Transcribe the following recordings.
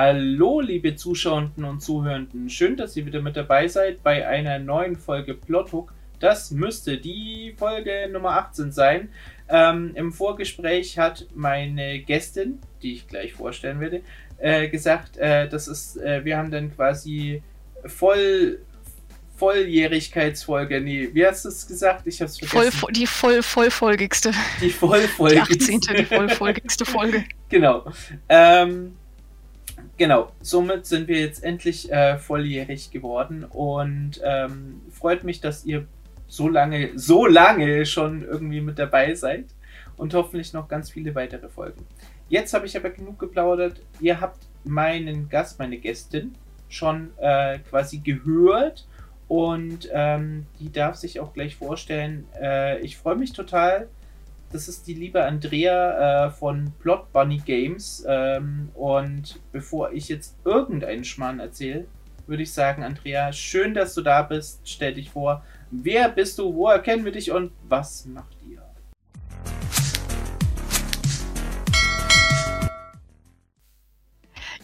Hallo, liebe Zuschauenden und Zuhörenden. Schön, dass ihr wieder mit dabei seid bei einer neuen Folge Plothook. Das müsste die Folge Nummer 18 sein. Ähm, Im Vorgespräch hat meine Gästin, die ich gleich vorstellen werde, äh, gesagt, äh, das ist, äh, wir haben dann quasi voll Volljährigkeitsfolge. Nee, wie hast du es gesagt? Ich hab's vergessen. Voll, die voll, vollfolgigste. Die vollfolgigste. Die 18. die vollfolgigste Folge. genau. Ähm, genau. Somit sind wir jetzt endlich äh, volljährig geworden und ähm, freut mich, dass ihr so lange, so lange schon irgendwie mit dabei seid und hoffentlich noch ganz viele weitere Folgen. Jetzt habe ich aber genug geplaudert. Ihr habt meinen Gast, meine Gästin schon äh, quasi gehört und ähm, die darf sich auch gleich vorstellen. Äh, ich freue mich total. Das ist die liebe Andrea äh, von Plot Bunny Games. Ähm, und bevor ich jetzt irgendeinen Schmarrn erzähle, würde ich sagen, Andrea, schön, dass du da bist. Stell dich vor. Wer bist du? Woher kennen wir dich und was macht ihr?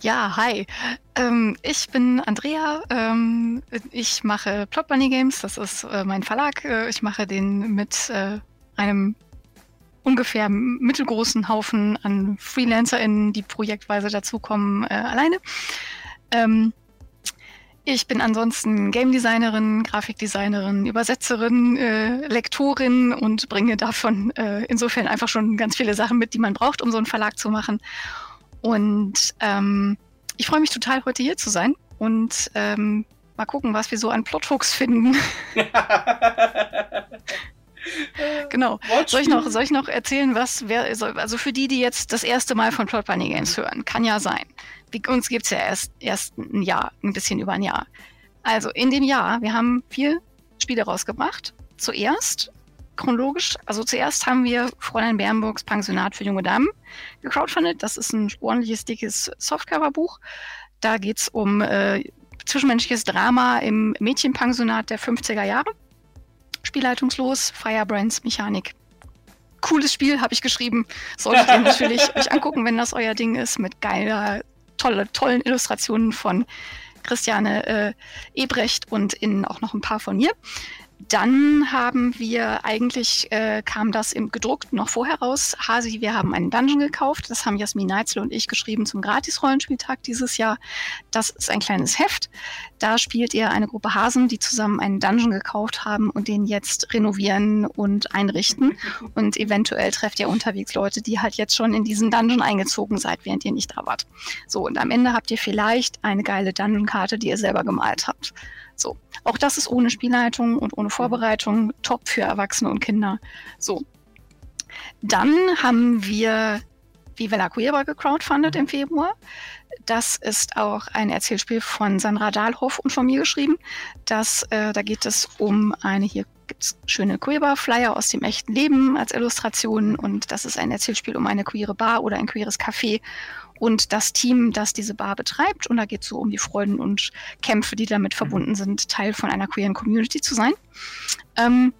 Ja, hi. Ähm, ich bin Andrea. Ähm, ich mache Plot Bunny Games. Das ist äh, mein Verlag. Äh, ich mache den mit äh, einem ungefähr mittelgroßen Haufen an FreelancerInnen, die projektweise dazukommen, äh, alleine. Ähm, ich bin ansonsten Game Designerin, Grafikdesignerin, Übersetzerin, äh, Lektorin und bringe davon äh, insofern einfach schon ganz viele Sachen mit, die man braucht, um so einen Verlag zu machen. Und ähm, ich freue mich total, heute hier zu sein und ähm, mal gucken, was wir so an Plothooks finden. genau. Soll ich, noch, soll ich noch erzählen, was wer, also für die, die jetzt das erste Mal von Plot Bunny Games hören, kann ja sein. Uns gibt es ja erst, erst ein Jahr, ein bisschen über ein Jahr. Also in dem Jahr, wir haben vier Spiele rausgebracht. Zuerst chronologisch, also zuerst haben wir Fräulein Bernburgs Pensionat für junge Damen gecrowdfundet. Das ist ein ordentliches, dickes Softcover-Buch. Da geht es um äh, zwischenmenschliches Drama im Mädchenpensionat der 50er Jahre. Spielleitungslos, Firebrands, Mechanik. Cooles Spiel, habe ich geschrieben. Solltet ihr natürlich euch angucken, wenn das euer Ding ist, mit geiler, tolle, tollen Illustrationen von Christiane äh, Ebrecht und innen auch noch ein paar von mir. Dann haben wir eigentlich, äh, kam das im gedruckt noch vorher raus. Hasi, wir haben einen Dungeon gekauft. Das haben Jasmin Neitzel und ich geschrieben zum Gratis-Rollenspieltag dieses Jahr. Das ist ein kleines Heft. Da spielt ihr eine Gruppe Hasen, die zusammen einen Dungeon gekauft haben und den jetzt renovieren und einrichten. Und eventuell trefft ihr unterwegs Leute, die halt jetzt schon in diesen Dungeon eingezogen seid, während ihr nicht da wart. So, und am Ende habt ihr vielleicht eine geile Dungeon-Karte, die ihr selber gemalt habt. So, auch das ist ohne Spielleitung und ohne Vorbereitung top für Erwachsene und Kinder. So, dann haben wir Viva la Cueva gecrowdfundet im Februar. Das ist auch ein Erzählspiel von Sandra Dahlhoff und von mir geschrieben. Das, äh, da geht es um eine, hier gibt es schöne Cueva-Flyer aus dem echten Leben als Illustration und das ist ein Erzählspiel um eine queere Bar oder ein queeres Café und das Team, das diese Bar betreibt. Und da geht es so um die Freuden und Kämpfe, die damit verbunden sind, Teil von einer queeren Community zu sein. Ähm,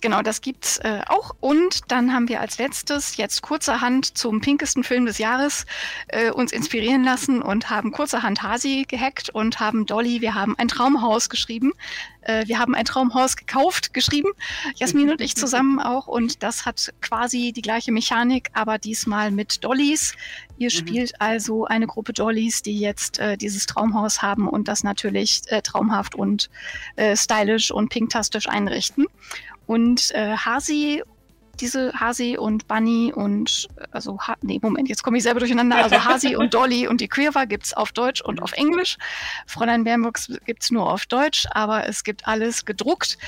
Genau, das gibt's äh, auch. Und dann haben wir als letztes jetzt kurzerhand zum pinkesten Film des Jahres äh, uns inspirieren lassen und haben kurzerhand Hasi gehackt und haben Dolly, wir haben ein Traumhaus geschrieben. Äh, wir haben ein Traumhaus gekauft, geschrieben. Jasmin und ich zusammen auch. Und das hat quasi die gleiche Mechanik, aber diesmal mit Dollys. Ihr mhm. spielt also eine Gruppe Dollys, die jetzt äh, dieses Traumhaus haben und das natürlich äh, traumhaft und äh, stylisch und pinktastisch einrichten. Und äh, Hasi, diese Hasi und Bunny und, also, ha nee, Moment, jetzt komme ich selber durcheinander. Also Hasi und Dolly und die Queerwa gibt es auf Deutsch und auf Englisch. Fräulein Bernburgs gibt es nur auf Deutsch, aber es gibt alles gedruckt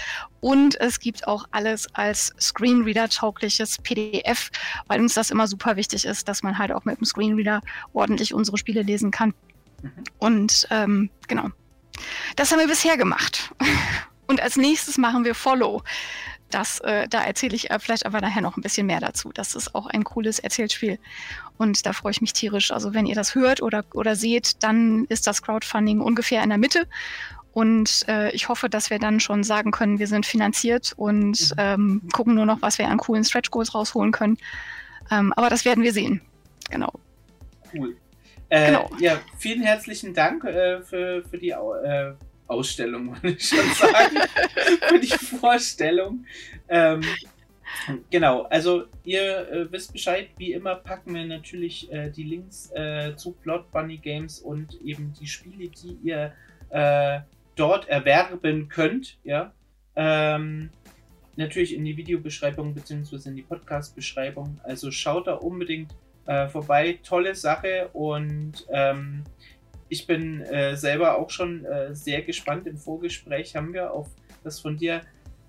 und es gibt auch alles als Screenreader-taugliches PDF, weil uns das immer super wichtig ist, dass man halt auch mit dem Screenreader ordentlich unsere Spiele lesen kann. Mhm. Und ähm, genau. Das haben wir bisher gemacht. Und als nächstes machen wir Follow. Das, äh, da erzähle ich äh, vielleicht aber nachher noch ein bisschen mehr dazu. Das ist auch ein cooles Erzählspiel. Und da freue ich mich tierisch. Also wenn ihr das hört oder, oder seht, dann ist das Crowdfunding ungefähr in der Mitte. Und äh, ich hoffe, dass wir dann schon sagen können, wir sind finanziert und mhm. ähm, gucken nur noch, was wir an coolen Stretch Goals rausholen können. Ähm, aber das werden wir sehen. Genau. Cool. Äh, genau. Ja, vielen herzlichen Dank äh, für, für die äh, Ausstellung, wollte ich schon sagen. für die Vorstellung. Ähm, genau, also ihr äh, wisst Bescheid, wie immer packen wir natürlich äh, die Links äh, zu Plot Bunny Games und eben die Spiele, die ihr dort erwerben könnt, ja. Ähm, natürlich in die Videobeschreibung bzw. in die Podcast-Beschreibung. Also schaut da unbedingt äh, vorbei. Tolle Sache und ähm, ich bin äh, selber auch schon äh, sehr gespannt. Im Vorgespräch haben wir auf das von dir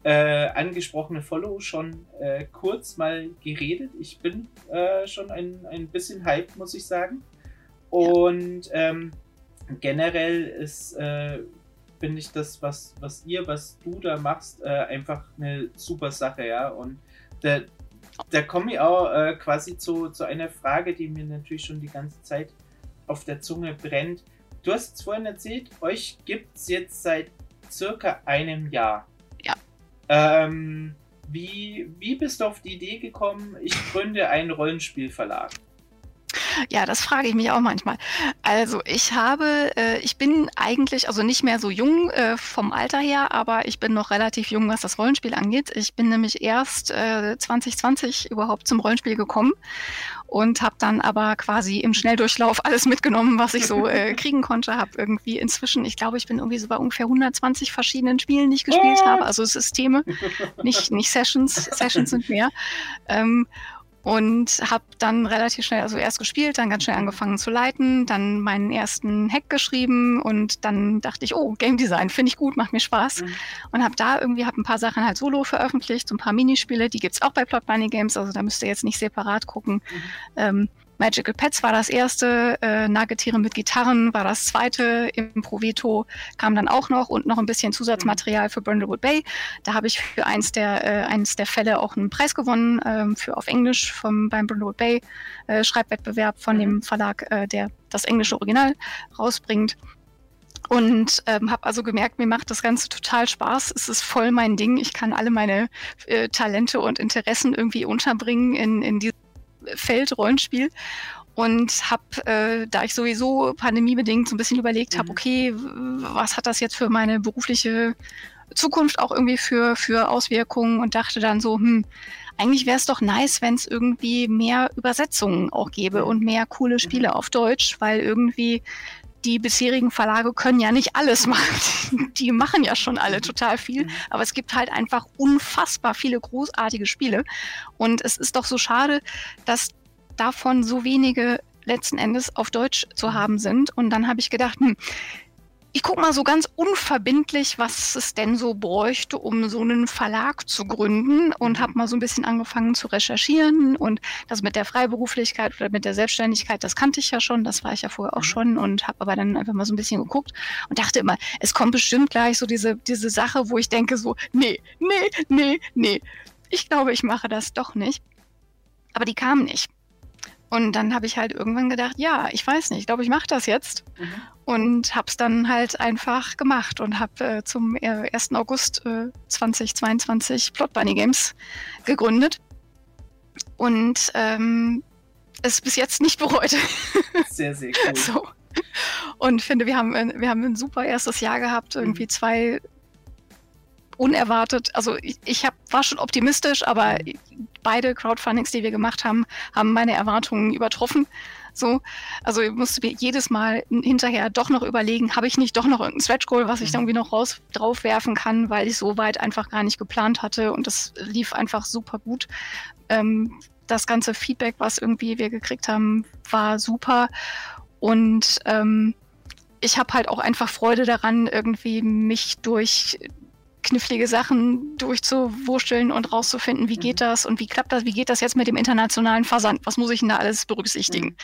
äh, angesprochene Follow schon äh, kurz mal geredet. Ich bin äh, schon ein, ein bisschen hyped, muss ich sagen. Und ähm, generell ist finde ich das, was, was ihr, was du da machst, äh, einfach eine super Sache, ja. Und da, da komme ich auch äh, quasi zu, zu einer Frage, die mir natürlich schon die ganze Zeit auf der Zunge brennt. Du hast es vorhin erzählt, euch gibt es jetzt seit circa einem Jahr. Ja. Ähm, wie, wie bist du auf die Idee gekommen, ich gründe einen Rollenspielverlag? Ja, das frage ich mich auch manchmal. Also ich habe, äh, ich bin eigentlich, also nicht mehr so jung äh, vom Alter her, aber ich bin noch relativ jung, was das Rollenspiel angeht. Ich bin nämlich erst äh, 2020 überhaupt zum Rollenspiel gekommen und habe dann aber quasi im Schnelldurchlauf alles mitgenommen, was ich so äh, kriegen konnte. Habe irgendwie inzwischen, ich glaube, ich bin irgendwie so bei ungefähr 120 verschiedenen Spielen, die ich gespielt habe, also Systeme, nicht, nicht Sessions, Sessions sind mehr. Ähm, und habe dann relativ schnell, also erst gespielt, dann ganz schnell angefangen zu leiten, dann meinen ersten Hack geschrieben und dann dachte ich, oh, Game Design finde ich gut, macht mir Spaß mhm. und habe da irgendwie hab ein paar Sachen halt solo veröffentlicht, so ein paar Minispiele, die gibt's auch bei Plot Bunny Games, also da müsst ihr jetzt nicht separat gucken. Mhm. Ähm, Magical Pets war das erste, äh, Nagetiere mit Gitarren war das zweite, Improveto kam dann auch noch und noch ein bisschen Zusatzmaterial für Brindlewood Bay. Da habe ich für eins der, äh, eins der Fälle auch einen Preis gewonnen, äh, für auf Englisch vom, beim Brindlewood Bay äh, Schreibwettbewerb von dem. Verlag, äh, der das englische Original rausbringt. Und ähm, habe also gemerkt, mir macht das Ganze total Spaß. Es ist voll mein Ding. Ich kann alle meine äh, Talente und Interessen irgendwie unterbringen in, in diesem Feld Rollenspiel und habe, äh, da ich sowieso pandemiebedingt so ein bisschen überlegt mhm. habe, okay, was hat das jetzt für meine berufliche Zukunft auch irgendwie für, für Auswirkungen und dachte dann so, hm, eigentlich wäre es doch nice, wenn es irgendwie mehr Übersetzungen auch gäbe und mehr coole Spiele mhm. auf Deutsch, weil irgendwie die bisherigen Verlage können ja nicht alles machen. Die machen ja schon alle total viel. Mhm. Aber es gibt halt einfach unfassbar viele großartige Spiele. Und es ist doch so schade, dass davon so wenige letzten Endes auf Deutsch zu mhm. haben sind. Und dann habe ich gedacht, hm, ich gucke mal so ganz unverbindlich, was es denn so bräuchte, um so einen Verlag zu gründen und habe mal so ein bisschen angefangen zu recherchieren und das mit der Freiberuflichkeit oder mit der Selbstständigkeit, das kannte ich ja schon, das war ich ja vorher auch mhm. schon und habe aber dann einfach mal so ein bisschen geguckt und dachte immer, es kommt bestimmt gleich so diese, diese Sache, wo ich denke so, nee, nee, nee, nee, ich glaube, ich mache das doch nicht. Aber die kam nicht. Und dann habe ich halt irgendwann gedacht, ja, ich weiß nicht, ich glaube, ich mache das jetzt. Mhm. Und habe es dann halt einfach gemacht und habe äh, zum 1. Äh, August äh, 2022 Plot Bunny Games gegründet. Und ähm, es bis jetzt nicht bereut. Sehr, sehr cool. So. Und finde, wir haben, wir haben ein super erstes Jahr gehabt, irgendwie mhm. zwei unerwartet, also ich, ich hab, war schon optimistisch, aber beide Crowdfundings, die wir gemacht haben, haben meine Erwartungen übertroffen. So, also ich musste mir jedes Mal hinterher doch noch überlegen, habe ich nicht doch noch irgendein Stretch Goal, was ich dann mhm. irgendwie noch raus drauf werfen kann, weil ich so weit einfach gar nicht geplant hatte und das lief einfach super gut. Ähm, das ganze Feedback, was irgendwie wir gekriegt haben, war super und ähm, ich habe halt auch einfach Freude daran, irgendwie mich durch knifflige Sachen durchzuwurschteln und rauszufinden, wie geht mhm. das und wie klappt das, wie geht das jetzt mit dem internationalen Versand? Was muss ich denn da alles berücksichtigen? Mhm.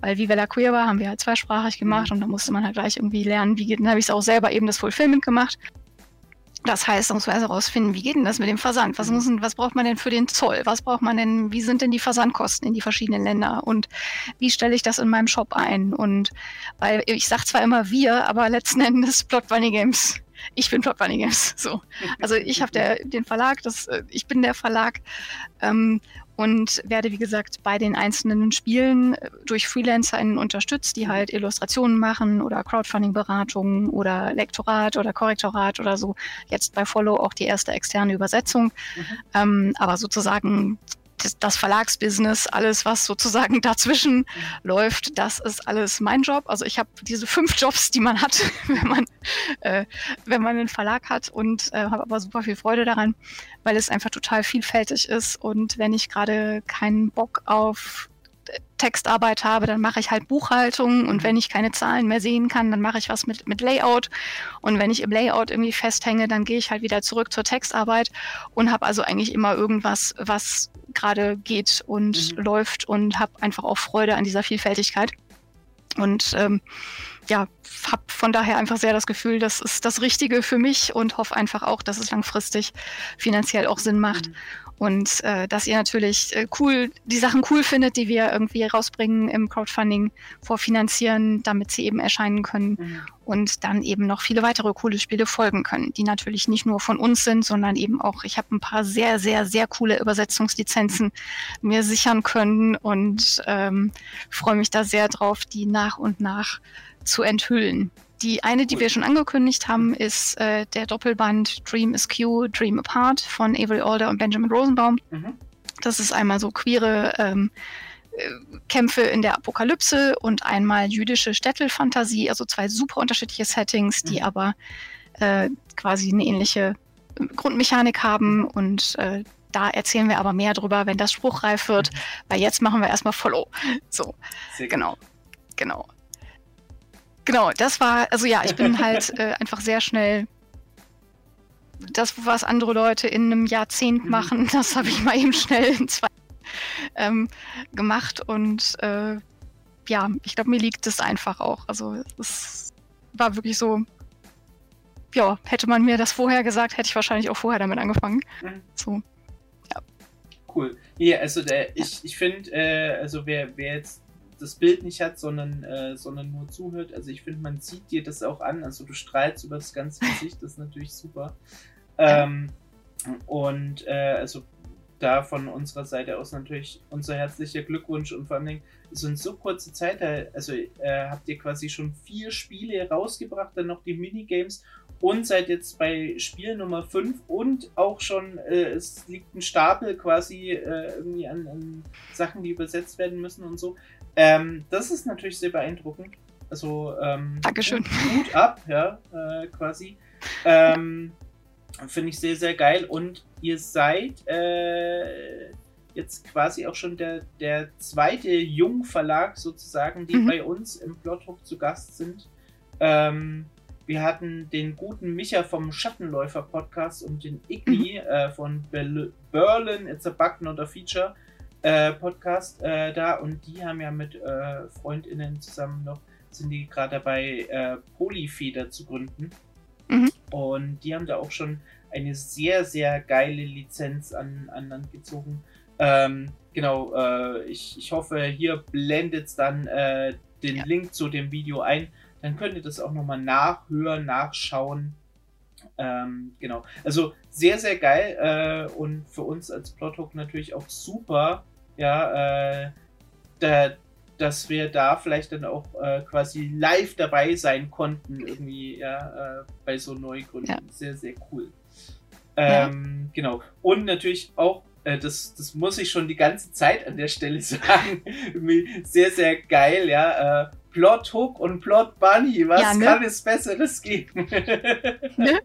Weil wie Vella Queer war, haben wir halt zweisprachig gemacht mhm. und da musste man halt gleich irgendwie lernen, wie geht, dann habe ich es auch selber eben das Fulfillment gemacht. Das heißt, man muss also herausfinden, wie geht denn das mit dem Versand? Was, muss, was braucht man denn für den Zoll? Was braucht man denn, wie sind denn die Versandkosten in die verschiedenen Länder? Und wie stelle ich das in meinem Shop ein? Und weil ich sage zwar immer wir, aber letzten Endes Plot Bunny Games ich bin Plot Bunny Games. So. Also ich habe den Verlag, das, äh, ich bin der Verlag ähm, und werde, wie gesagt, bei den einzelnen Spielen äh, durch FreelancerInnen unterstützt, die halt Illustrationen machen oder Crowdfunding-Beratungen oder Lektorat oder Korrektorat oder so. Jetzt bei Follow auch die erste externe Übersetzung. Mhm. Ähm, aber sozusagen das, Verlagsbusiness, alles, was sozusagen dazwischen mhm. läuft, das ist alles mein Job. Also ich habe diese fünf Jobs, die man hat, wenn man, äh, wenn man einen Verlag hat und äh, habe aber super viel Freude daran, weil es einfach total vielfältig ist. Und wenn ich gerade keinen Bock auf Textarbeit habe, dann mache ich halt Buchhaltung und mhm. wenn ich keine Zahlen mehr sehen kann, dann mache ich was mit, mit Layout und wenn ich im Layout irgendwie festhänge, dann gehe ich halt wieder zurück zur Textarbeit und habe also eigentlich immer irgendwas, was gerade geht und mhm. läuft und habe einfach auch Freude an dieser Vielfältigkeit. Und ähm, ja, habe von daher einfach sehr das Gefühl, das ist das Richtige für mich und hoffe einfach auch, dass es langfristig finanziell auch Sinn macht. Mhm und äh, dass ihr natürlich äh, cool die Sachen cool findet, die wir irgendwie rausbringen im Crowdfunding vorfinanzieren, damit sie eben erscheinen können mhm. und dann eben noch viele weitere coole Spiele folgen können, die natürlich nicht nur von uns sind, sondern eben auch ich habe ein paar sehr sehr sehr coole Übersetzungslizenzen mir sichern können und ähm, freue mich da sehr drauf, die nach und nach zu enthüllen. Die eine, die wir schon angekündigt haben, ist äh, der Doppelband Dream Askew, Dream Apart von Avery Alder und Benjamin Rosenbaum. Mhm. Das ist einmal so queere ähm, äh, Kämpfe in der Apokalypse und einmal jüdische Städtelfantasie, also zwei super unterschiedliche Settings, die mhm. aber äh, quasi eine ähnliche äh, Grundmechanik haben und äh, da erzählen wir aber mehr drüber, wenn das spruchreif wird, mhm. weil jetzt machen wir erstmal Follow. So, Sehr genau, genau. Genau, das war, also ja, ich bin halt äh, einfach sehr schnell. Das, was andere Leute in einem Jahrzehnt mhm. machen, das habe ich mal eben schnell in zwei ähm, gemacht und äh, ja, ich glaube, mir liegt es einfach auch. Also es war wirklich so, ja, hätte man mir das vorher gesagt, hätte ich wahrscheinlich auch vorher damit angefangen. Mhm. So, ja. Cool. Hier, also der, ich, ich finde, äh, also wer, wer jetzt das Bild nicht hat, sondern, äh, sondern nur zuhört. Also ich finde, man sieht dir das auch an. Also du strahlst über das ganze Gesicht, das ist natürlich super. Ähm, und äh, also da von unserer Seite aus natürlich unser herzlicher Glückwunsch und vor allem so in so kurzer Zeit, äh, also äh, habt ihr quasi schon vier Spiele rausgebracht, dann noch die Minigames und seid jetzt bei Spiel Nummer 5 und auch schon, äh, es liegt ein Stapel quasi äh, irgendwie an, an, Sachen, die übersetzt werden müssen und so. Ähm, das ist natürlich sehr beeindruckend. Also, ähm, Dankeschön. Gut, ab, ja, äh, quasi. Ähm, Finde ich sehr, sehr geil. Und ihr seid äh, jetzt quasi auch schon der, der zweite Jungverlag sozusagen, die mhm. bei uns im Plothook zu Gast sind. Ähm, wir hatten den guten Micha vom Schattenläufer Podcast und den Iggy mhm. äh, von Berlin It's a Bug Not a Feature äh, Podcast äh, da und die haben ja mit äh, FreundInnen zusammen noch, sind die gerade dabei, äh, Polyfeder zu gründen. Mhm. Und die haben da auch schon eine sehr, sehr geile Lizenz an, an Land gezogen. Ähm, genau, äh, ich, ich hoffe, hier blendet es dann äh, den ja. Link zu dem Video ein. Dann könnt ihr das auch nochmal nachhören, nachschauen. Ähm, genau. Also sehr, sehr geil äh, und für uns als Plothook natürlich auch super, ja, äh, da, dass wir da vielleicht dann auch äh, quasi live dabei sein konnten, irgendwie, ja, äh, bei so Neugründen. Ja. Sehr, sehr cool. Ähm, ja. Genau. Und natürlich auch, äh, das, das muss ich schon die ganze Zeit an der Stelle sagen, sehr, sehr geil, ja. Äh, Plot Hook und Plot Bunny, was ja, ne? kann es Besseres geben? ne?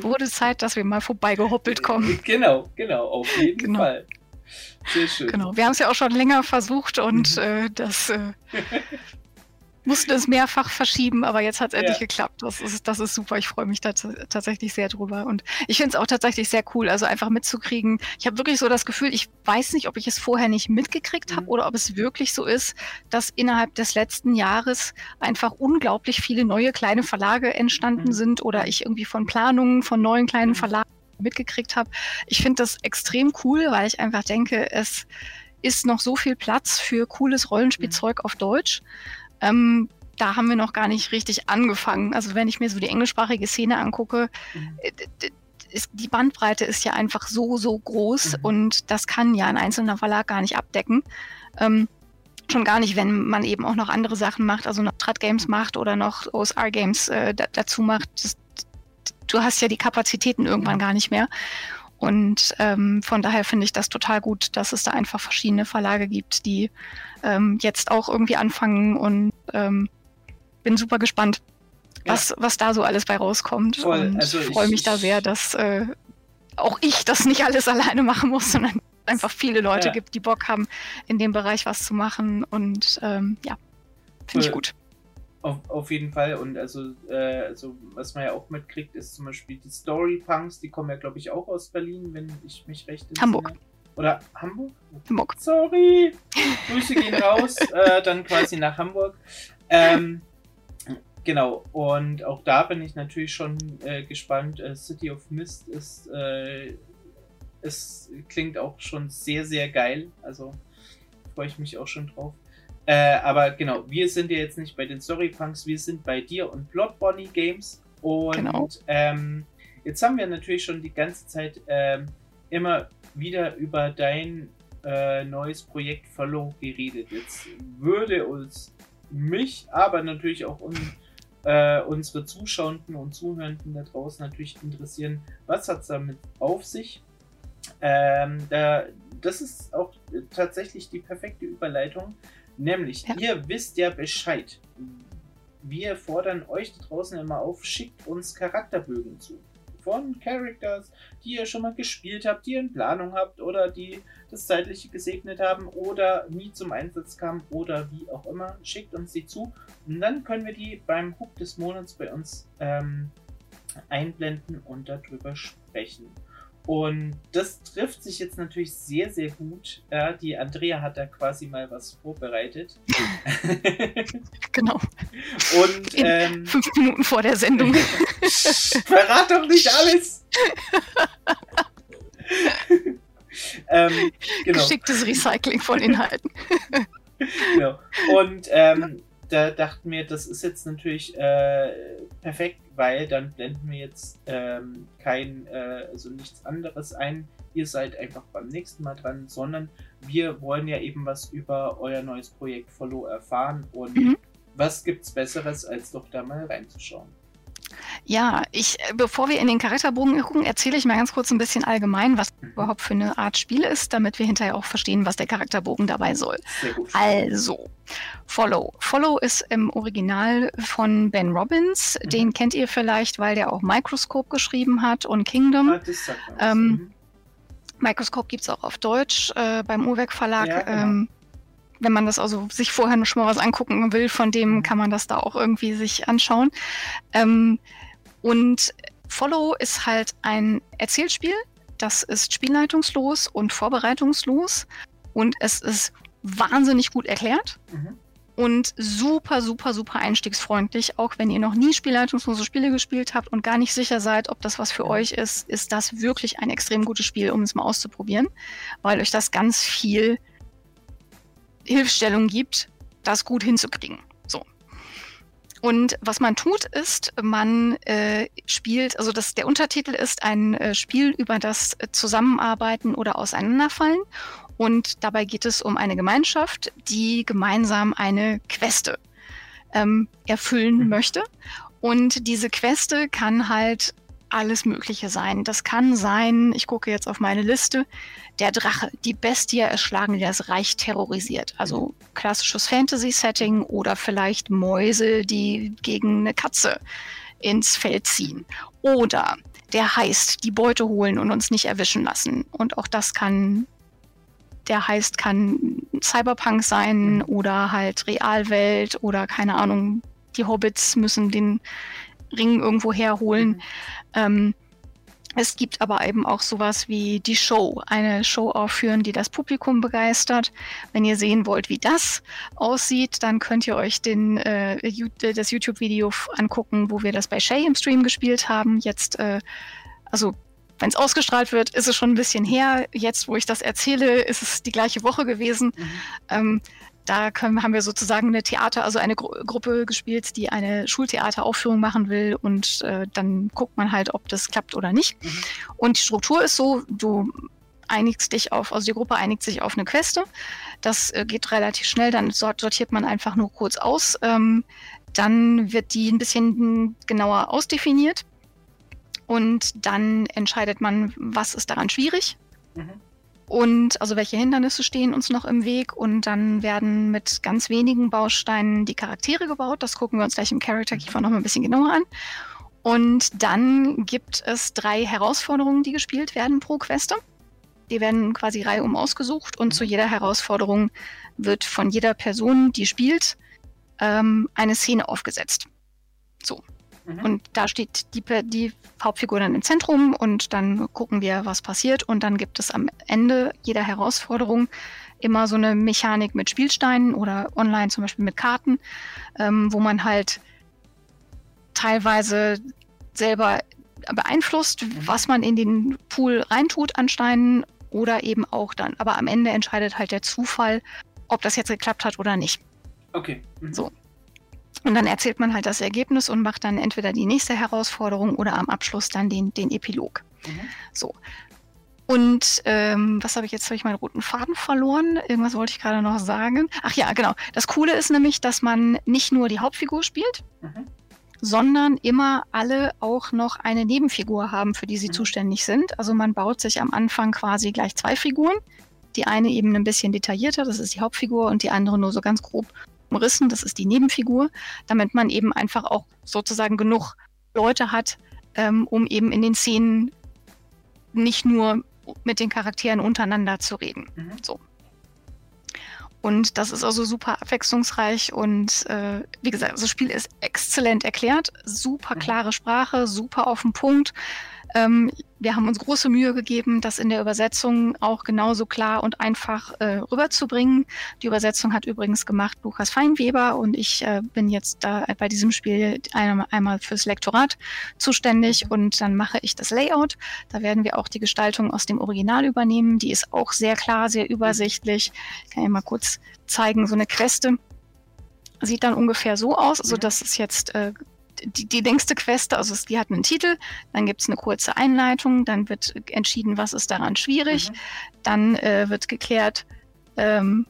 Wurde Zeit, dass wir mal vorbeigehoppelt kommen. Genau, genau, auf jeden genau. Fall. Sehr schön. Genau, wir haben es ja auch schon länger versucht und mhm. äh, das äh, mussten es mehrfach verschieben, aber jetzt hat es endlich ja. geklappt. Das ist, das ist super. Ich freue mich da tatsächlich sehr drüber. Und ich finde es auch tatsächlich sehr cool, also einfach mitzukriegen. Ich habe wirklich so das Gefühl, ich weiß nicht, ob ich es vorher nicht mitgekriegt habe mhm. oder ob es wirklich so ist, dass innerhalb des letzten Jahres einfach unglaublich viele neue kleine Verlage entstanden mhm. sind oder ich irgendwie von Planungen von neuen kleinen mhm. Verlagen mitgekriegt habe. Ich finde das extrem cool, weil ich einfach denke, es ist noch so viel Platz für cooles Rollenspielzeug mhm. auf Deutsch. Ähm, da haben wir noch gar nicht richtig angefangen. Also wenn ich mir so die englischsprachige Szene angucke, mhm. Äh, ist, die Bandbreite ist ja einfach so, so groß mhm. und das kann ja ein einzelner Verlag gar nicht abdecken. Ähm, schon gar nicht, wenn man eben auch noch andere Sachen macht, also noch Strat Games macht oder noch OSR Games äh, dazu macht. Das, du hast ja die Kapazitäten irgendwann gar nicht mehr. Und ähm, von daher finde ich das total gut, dass es da einfach verschiedene Verlage gibt, die ähm, jetzt auch irgendwie anfangen und ähm, bin super gespannt, was, ja. was da so alles bei rauskommt. Voll. Und also freue mich da sehr, dass äh, auch ich das nicht alles alleine machen muss, sondern einfach viele Leute ja. gibt, die Bock haben, in dem Bereich was zu machen. Und ähm, ja, finde ich gut. Auf, auf jeden Fall. Und also, äh, also, was man ja auch mitkriegt, ist zum Beispiel die Storypunks, die kommen ja, glaube ich, auch aus Berlin, wenn ich mich recht entsinne. Hamburg. Oder Hamburg? Hamburg. Sorry. Grüße gehen raus, äh, dann quasi nach Hamburg. Ähm, genau, und auch da bin ich natürlich schon äh, gespannt. Äh, City of Mist ist, äh, es klingt auch schon sehr, sehr geil. Also freue ich mich auch schon drauf. Äh, aber genau, wir sind ja jetzt nicht bei den Storypunks, wir sind bei dir und Blood Bonnie Games. Und genau. ähm, jetzt haben wir natürlich schon die ganze Zeit ähm, immer wieder über dein äh, neues Projekt Follow geredet. Jetzt würde uns mich, aber natürlich auch un, äh, unsere Zuschauenden und Zuhörenden da draußen natürlich interessieren, was hat es damit auf sich? Ähm, da, das ist auch tatsächlich die perfekte Überleitung Nämlich, ja. ihr wisst ja Bescheid. Wir fordern euch da draußen immer auf, schickt uns Charakterbögen zu. Von Characters, die ihr schon mal gespielt habt, die ihr in Planung habt oder die das Zeitliche gesegnet haben oder nie zum Einsatz kamen oder wie auch immer. Schickt uns die zu und dann können wir die beim Hook des Monats bei uns ähm, einblenden und darüber sprechen. Und das trifft sich jetzt natürlich sehr, sehr gut. Ja, die Andrea hat da quasi mal was vorbereitet. genau. Und ähm, fünf Minuten vor der Sendung. Verrat doch nicht alles! ähm, genau. Geschicktes Recycling von Inhalten. genau. Und ähm, da dachten wir, das ist jetzt natürlich äh, perfekt, weil dann blenden wir jetzt ähm, kein, äh, also nichts anderes ein. Ihr seid einfach beim nächsten Mal dran, sondern wir wollen ja eben was über euer neues Projekt Follow erfahren und mhm. was gibt's Besseres, als doch da mal reinzuschauen. Ja, ich, äh, bevor wir in den Charakterbogen gucken, erzähle ich mal ganz kurz ein bisschen allgemein, was mhm. überhaupt für eine Art Spiel ist, damit wir hinterher auch verstehen, was der Charakterbogen dabei soll. Also, Follow. Follow ist im Original von Ben Robbins. Mhm. Den kennt ihr vielleicht, weil der auch Microscope geschrieben hat und Kingdom. Ah, ähm, mhm. Microscope gibt es auch auf Deutsch äh, beim Uhrwerk Verlag. Ja, genau. ähm, wenn man das also sich vorher schon mal was angucken will, von dem mhm. kann man das da auch irgendwie sich anschauen. Ähm, und Follow ist halt ein Erzählspiel. Das ist spielleitungslos und vorbereitungslos. Und es ist wahnsinnig gut erklärt. Mhm. Und super, super, super einstiegsfreundlich. Auch wenn ihr noch nie spielleitungslose Spiele gespielt habt und gar nicht sicher seid, ob das was für euch ist, ist das wirklich ein extrem gutes Spiel, um es mal auszuprobieren, weil euch das ganz viel Hilfestellung gibt, das gut hinzukriegen. So. Und was man tut, ist, man äh, spielt, also das, der Untertitel ist ein äh, Spiel über das Zusammenarbeiten oder Auseinanderfallen. Und dabei geht es um eine Gemeinschaft, die gemeinsam eine Queste ähm, erfüllen mhm. möchte. Und diese Queste kann halt alles Mögliche sein. Das kann sein, ich gucke jetzt auf meine Liste, der Drache, die Bestie erschlagen, die das Reich terrorisiert. Also klassisches Fantasy-Setting oder vielleicht Mäuse, die gegen eine Katze ins Feld ziehen. Oder der heißt, die Beute holen und uns nicht erwischen lassen. Und auch das kann, der heißt, kann Cyberpunk sein oder halt Realwelt oder keine Ahnung, die Hobbits müssen den Ring irgendwo herholen. Mhm. Ähm, es gibt aber eben auch sowas wie die Show, eine Show aufführen, die das Publikum begeistert. Wenn ihr sehen wollt, wie das aussieht, dann könnt ihr euch den, äh, das YouTube-Video angucken, wo wir das bei Shay im Stream gespielt haben. Jetzt, äh, also wenn es ausgestrahlt wird, ist es schon ein bisschen her. Jetzt, wo ich das erzähle, ist es die gleiche Woche gewesen. Mhm. Ähm, da können, haben wir sozusagen eine Theater, also eine Gru Gruppe gespielt, die eine Schultheateraufführung machen will und äh, dann guckt man halt, ob das klappt oder nicht. Mhm. Und die Struktur ist so, du einigst dich auf, also die Gruppe einigt sich auf eine Queste. Das äh, geht relativ schnell, dann sortiert man einfach nur kurz aus. Ähm, dann wird die ein bisschen genauer ausdefiniert und dann entscheidet man, was ist daran schwierig. Mhm. Und also welche Hindernisse stehen uns noch im Weg und dann werden mit ganz wenigen Bausteinen die Charaktere gebaut. Das gucken wir uns gleich im Character Kiefer noch mal ein bisschen genauer an. Und dann gibt es drei Herausforderungen, die gespielt werden pro Queste. Die werden quasi reihum ausgesucht und zu jeder Herausforderung wird von jeder Person, die spielt, ähm, eine Szene aufgesetzt. So. Mhm. Und da steht die, die Hauptfigur dann im Zentrum und dann gucken wir, was passiert. Und dann gibt es am Ende jeder Herausforderung immer so eine Mechanik mit Spielsteinen oder online zum Beispiel mit Karten, ähm, wo man halt teilweise selber beeinflusst, mhm. was man in den Pool reintut an Steinen oder eben auch dann. Aber am Ende entscheidet halt der Zufall, ob das jetzt geklappt hat oder nicht. Okay. Mhm. So. Und dann erzählt man halt das Ergebnis und macht dann entweder die nächste Herausforderung oder am Abschluss dann den, den Epilog. Mhm. So. Und ähm, was habe ich jetzt? Habe ich meinen roten Faden verloren? Irgendwas wollte ich gerade noch sagen. Ach ja, genau. Das Coole ist nämlich, dass man nicht nur die Hauptfigur spielt, mhm sondern immer alle auch noch eine Nebenfigur haben, für die sie mhm. zuständig sind. Also man baut sich am Anfang quasi gleich zwei Figuren. Die eine eben ein bisschen detaillierter, das ist die Hauptfigur, und die andere nur so ganz grob umrissen, das ist die Nebenfigur, damit man eben einfach auch sozusagen genug Leute hat, ähm, um eben in den Szenen nicht nur mit den Charakteren untereinander zu reden. Mhm. So. Und das ist also super abwechslungsreich und äh, wie gesagt, das Spiel ist exzellent erklärt, super mhm. klare Sprache, super auf den Punkt. Ähm, wir haben uns große Mühe gegeben, das in der Übersetzung auch genauso klar und einfach äh, rüberzubringen. Die Übersetzung hat übrigens gemacht Lukas Feinweber und ich äh, bin jetzt da bei diesem Spiel einmal, einmal fürs Lektorat zuständig und dann mache ich das Layout. Da werden wir auch die Gestaltung aus dem Original übernehmen. Die ist auch sehr klar, sehr übersichtlich. Ich kann ja mal kurz zeigen, so eine Queste sieht dann ungefähr so aus. Also das ist jetzt äh, die, die längste Quest, also die hat einen Titel, dann gibt es eine kurze Einleitung, dann wird entschieden, was ist daran schwierig, mhm. dann äh, wird geklärt, ähm,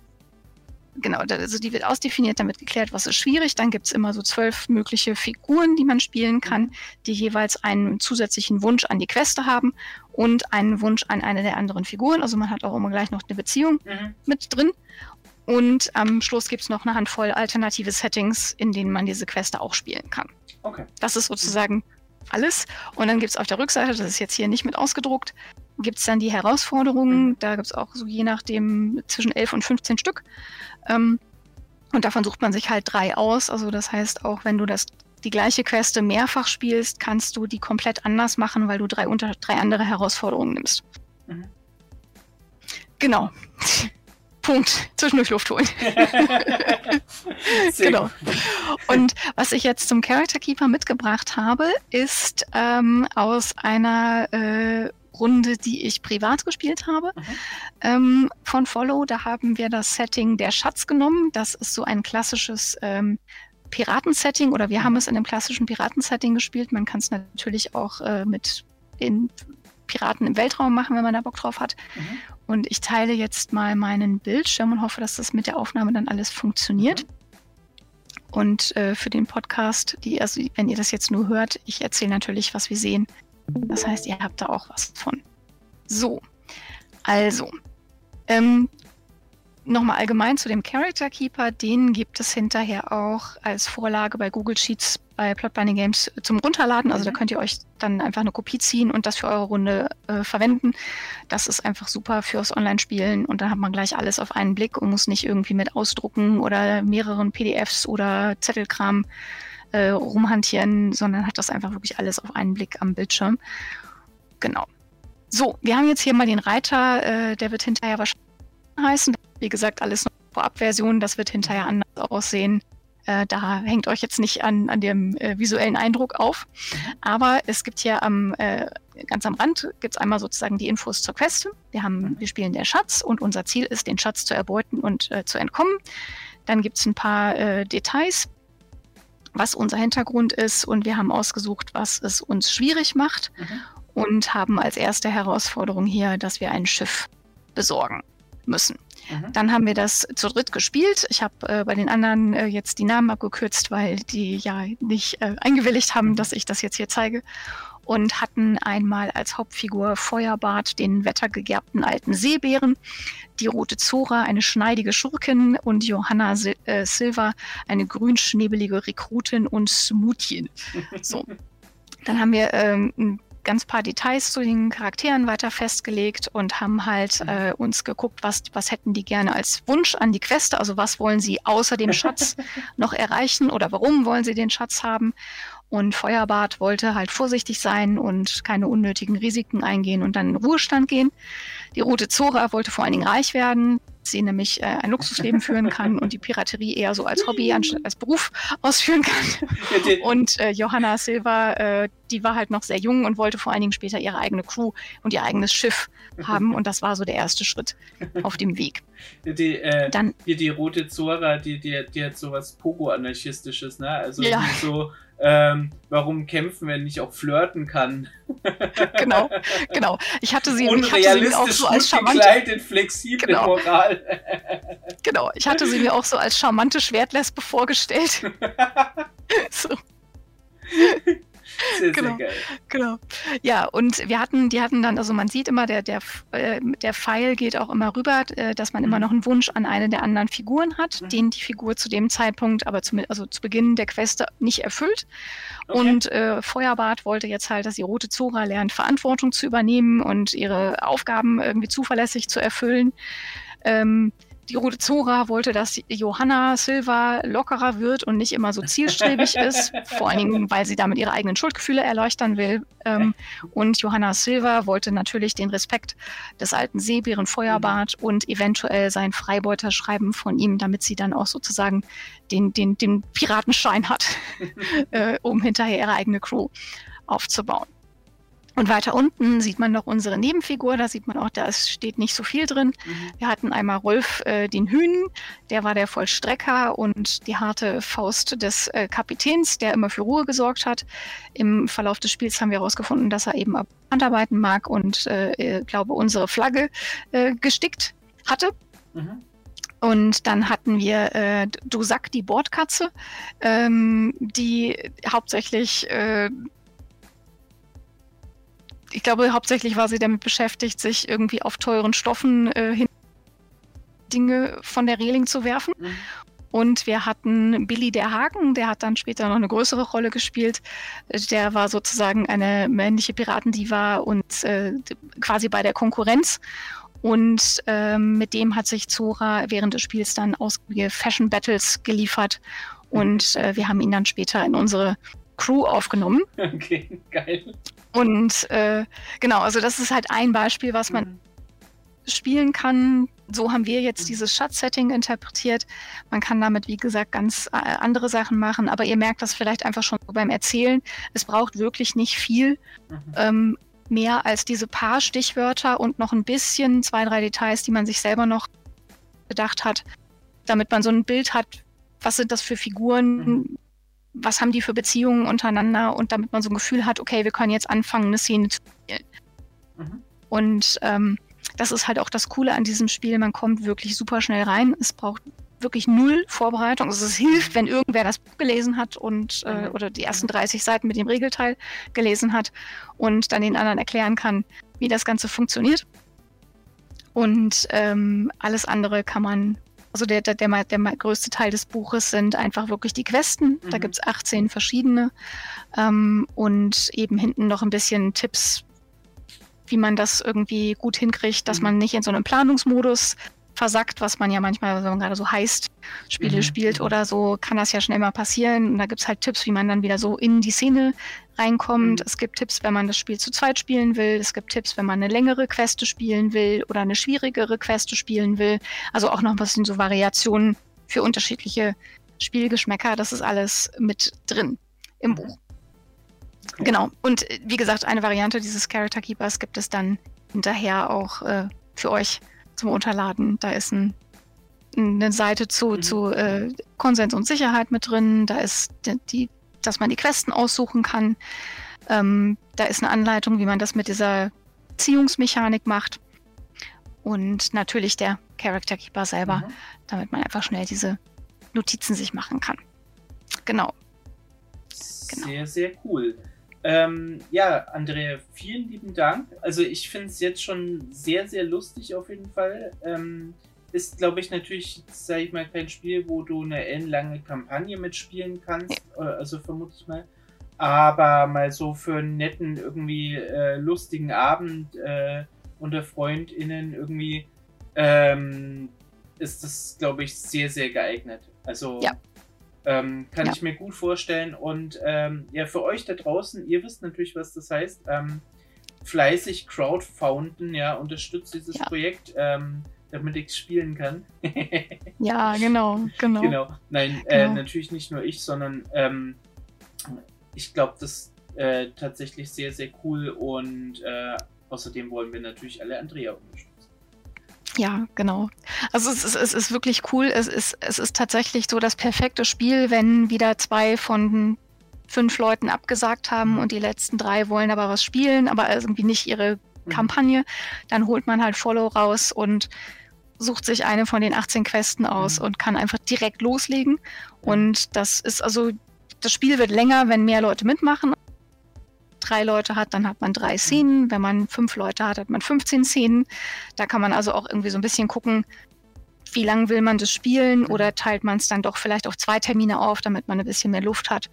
genau, also die wird ausdefiniert, dann wird geklärt, was ist schwierig. Dann gibt es immer so zwölf mögliche Figuren, die man spielen kann, mhm. die jeweils einen zusätzlichen Wunsch an die Queste haben und einen Wunsch an eine der anderen Figuren. Also man hat auch immer gleich noch eine Beziehung mhm. mit drin. Und am Schluss gibt es noch eine Handvoll alternative Settings, in denen man diese Queste auch spielen kann. Okay. Das ist sozusagen alles. Und dann gibt es auf der Rückseite, das ist jetzt hier nicht mit ausgedruckt, gibt es dann die Herausforderungen. Mhm. Da gibt es auch so je nachdem zwischen 11 und 15 Stück. Ähm, und davon sucht man sich halt drei aus. Also das heißt, auch wenn du das die gleiche Queste mehrfach spielst, kannst du die komplett anders machen, weil du drei, unter, drei andere Herausforderungen nimmst. Mhm. Genau. Punkt. Zwischendurch Luft holen. genau. Und was ich jetzt zum Character Keeper mitgebracht habe, ist ähm, aus einer äh, Runde, die ich privat gespielt habe, mhm. ähm, von Follow. Da haben wir das Setting der Schatz genommen. Das ist so ein klassisches ähm, Piratensetting oder wir haben es in einem klassischen Piratensetting gespielt. Man kann es natürlich auch äh, mit den Piraten im Weltraum machen, wenn man da Bock drauf hat. Mhm. Und ich teile jetzt mal meinen Bildschirm und hoffe, dass das mit der Aufnahme dann alles funktioniert. Mhm. Und äh, für den Podcast, die, also wenn ihr das jetzt nur hört, ich erzähle natürlich, was wir sehen. Das heißt, ihr habt da auch was von. So, also, ähm, nochmal allgemein zu dem Character Keeper, den gibt es hinterher auch als Vorlage bei Google Sheets bei Plot Binding Games zum Runterladen. Also mhm. da könnt ihr euch dann einfach eine Kopie ziehen und das für eure Runde äh, verwenden. Das ist einfach super fürs Online-Spielen und dann hat man gleich alles auf einen Blick und muss nicht irgendwie mit ausdrucken oder mehreren PDFs oder Zettelkram äh, rumhantieren, sondern hat das einfach wirklich alles auf einen Blick am Bildschirm. Genau. So, wir haben jetzt hier mal den Reiter, äh, der wird hinterher wahrscheinlich heißen. Wie gesagt, alles noch Vorabversion, das wird hinterher anders aussehen. Äh, da hängt euch jetzt nicht an, an dem äh, visuellen Eindruck auf. Aber es gibt hier am, äh, ganz am Rand gibt es einmal sozusagen die Infos zur Quest. Wir haben, wir spielen der Schatz und unser Ziel ist, den Schatz zu erbeuten und äh, zu entkommen. Dann gibt es ein paar äh, Details, was unser Hintergrund ist und wir haben ausgesucht, was es uns schwierig macht mhm. und haben als erste Herausforderung hier, dass wir ein Schiff besorgen müssen. Mhm. Dann haben wir das zu dritt gespielt. Ich habe äh, bei den anderen äh, jetzt die Namen abgekürzt, weil die ja nicht äh, eingewilligt haben, mhm. dass ich das jetzt hier zeige. Und hatten einmal als Hauptfigur Feuerbart den wettergegerbten alten Seebären, die rote Zora, eine schneidige Schurkin und Johanna Sil äh, Silva, eine grünschnebelige Rekrutin und Smoothien. So. Dann haben wir ähm, ganz paar Details zu den Charakteren weiter festgelegt und haben halt mhm. äh, uns geguckt, was, was hätten die gerne als Wunsch an die Queste, also was wollen sie außer dem Schatz noch erreichen oder warum wollen sie den Schatz haben. Und Feuerbart wollte halt vorsichtig sein und keine unnötigen Risiken eingehen und dann in Ruhestand gehen. Die Rote Zora wollte vor allen Dingen reich werden, sie nämlich äh, ein Luxusleben führen kann und die Piraterie eher so als Hobby anstatt als Beruf ausführen kann. Und äh, Johanna Silva, äh, die war halt noch sehr jung und wollte vor allen Dingen später ihre eigene Crew und ihr eigenes Schiff haben. Und das war so der erste Schritt auf dem Weg. Die, äh, Dann, hier die Rote Zora, die, die, die hat sowas Pogo-Anarchistisches, ne? Also ja. so ähm, warum kämpfen, wenn ich auch flirten kann. genau, genau. Ich hatte sie, ich hatte sie mir auch so als charmante, gekleidet, flexible genau. Moral. genau, ich hatte sie mir auch so als charmante Schwertlesbe vorgestellt. so. Sehr, genau, sehr geil. Genau. Ja, und wir hatten, die hatten dann, also man sieht immer, der, der, äh, der Pfeil geht auch immer rüber, äh, dass man mhm. immer noch einen Wunsch an eine der anderen Figuren hat, mhm. den die Figur zu dem Zeitpunkt, aber zum, also zu Beginn der Queste nicht erfüllt. Okay. Und äh, Feuerbart wollte jetzt halt, dass die Rote Zora lernt, Verantwortung zu übernehmen und ihre Aufgaben irgendwie zuverlässig zu erfüllen. Ähm, die Rote Zora wollte, dass Johanna Silva lockerer wird und nicht immer so zielstrebig ist, vor allen Dingen, weil sie damit ihre eigenen Schuldgefühle erleuchtern will. Ähm, und Johanna Silva wollte natürlich den Respekt des alten Seebären Feuerbart mhm. und eventuell sein Freibeuterschreiben von ihm, damit sie dann auch sozusagen den, den, den Piratenschein hat, äh, um hinterher ihre eigene Crew aufzubauen. Und weiter unten sieht man noch unsere Nebenfigur, da sieht man auch, da steht nicht so viel drin. Mhm. Wir hatten einmal Rolf äh, den Hühn, der war der Vollstrecker und die harte Faust des äh, Kapitäns, der immer für Ruhe gesorgt hat. Im Verlauf des Spiels haben wir herausgefunden, dass er eben Handarbeiten mag und, äh, äh, glaube, unsere Flagge äh, gestickt hatte. Mhm. Und dann hatten wir äh, Dusak, die Bordkatze, ähm, die hauptsächlich äh, ich glaube, hauptsächlich war sie damit beschäftigt, sich irgendwie auf teuren Stoffen äh, hin Dinge von der Reling zu werfen. Mhm. Und wir hatten Billy der Haken, der hat dann später noch eine größere Rolle gespielt. Der war sozusagen eine männliche Piratendiva und äh, quasi bei der Konkurrenz. Und ähm, mit dem hat sich Zora während des Spiels dann ausgiebige Fashion Battles geliefert. Und äh, wir haben ihn dann später in unsere Crew aufgenommen. Okay, geil. Und äh, genau, also das ist halt ein Beispiel, was man mhm. spielen kann. So haben wir jetzt mhm. dieses Schatz-Setting interpretiert. Man kann damit, wie gesagt, ganz äh, andere Sachen machen, aber ihr merkt das vielleicht einfach schon beim Erzählen. Es braucht wirklich nicht viel. Mhm. Ähm, mehr als diese paar Stichwörter und noch ein bisschen zwei, drei Details, die man sich selber noch bedacht hat, damit man so ein Bild hat, was sind das für Figuren, mhm was haben die für Beziehungen untereinander und damit man so ein Gefühl hat, okay, wir können jetzt anfangen, eine Szene zu spielen. Mhm. Und ähm, das ist halt auch das Coole an diesem Spiel. Man kommt wirklich super schnell rein. Es braucht wirklich null Vorbereitung. Also es hilft, wenn irgendwer das Buch gelesen hat und äh, mhm. oder die ersten 30 Seiten mit dem Regelteil gelesen hat und dann den anderen erklären kann, wie das Ganze funktioniert. Und ähm, alles andere kann man also der, der, der, der größte Teil des Buches sind einfach wirklich die Questen. Mhm. Da gibt es 18 verschiedene. Ähm, und eben hinten noch ein bisschen Tipps, wie man das irgendwie gut hinkriegt, dass mhm. man nicht in so einem Planungsmodus versackt, was man ja manchmal, wenn man gerade so heißt, Spiele mhm. spielt oder so, kann das ja schnell mal passieren. Und da gibt es halt Tipps, wie man dann wieder so in die Szene reinkommt. Mhm. Es gibt Tipps, wenn man das Spiel zu zweit spielen will. Es gibt Tipps, wenn man eine längere Queste spielen will oder eine schwierigere Queste spielen will. Also auch noch ein bisschen so Variationen für unterschiedliche Spielgeschmäcker. Das ist alles mit drin im mhm. Buch. Genau. Und äh, wie gesagt, eine Variante dieses Character Keepers gibt es dann hinterher auch äh, für euch zum Unterladen. Da ist ein eine Seite zu, mhm. zu äh, Konsens und Sicherheit mit drin. Da ist die, dass man die Questen aussuchen kann. Ähm, da ist eine Anleitung, wie man das mit dieser Ziehungsmechanik macht. Und natürlich der Character Keeper selber, mhm. damit man einfach schnell diese Notizen sich machen kann. Genau. genau. Sehr, sehr cool. Ähm, ja, Andrea, vielen lieben Dank. Also ich finde es jetzt schon sehr, sehr lustig auf jeden Fall. Ähm, ist, glaube ich, natürlich, sage ich mal, kein Spiel, wo du eine ellenlange Kampagne mitspielen kannst. Äh, also vermute ich mal. Aber mal so für einen netten, irgendwie äh, lustigen Abend äh, unter FreundInnen irgendwie ähm, ist das, glaube ich, sehr, sehr geeignet. Also ja. Ähm, kann ja. ich mir gut vorstellen. Und ähm, ja, für euch da draußen, ihr wisst natürlich, was das heißt. Ähm, fleißig Crowdfounden, ja, unterstützt dieses Projekt. Ähm, damit ich spielen kann. ja, genau, genau. Genau. Nein, äh, genau. Natürlich nicht nur ich, sondern ähm, ich glaube, das ist äh, tatsächlich sehr, sehr cool und äh, außerdem wollen wir natürlich alle Andrea unterstützen. Ja, genau. Also es ist, es ist wirklich cool. Es ist, es ist tatsächlich so das perfekte Spiel, wenn wieder zwei von fünf Leuten abgesagt haben und die letzten drei wollen aber was spielen, aber irgendwie nicht ihre mhm. Kampagne. Dann holt man halt Follow raus und sucht sich eine von den 18 Questen aus mhm. und kann einfach direkt loslegen. Und das ist also, das Spiel wird länger, wenn mehr Leute mitmachen. Drei Leute hat, dann hat man drei. Szenen. Wenn man fünf Leute hat, hat man 15 Szenen. Da kann man also auch irgendwie so ein bisschen gucken, wie lange will man das spielen mhm. oder teilt man es dann doch vielleicht auf zwei Termine auf, damit man ein bisschen mehr Luft hat.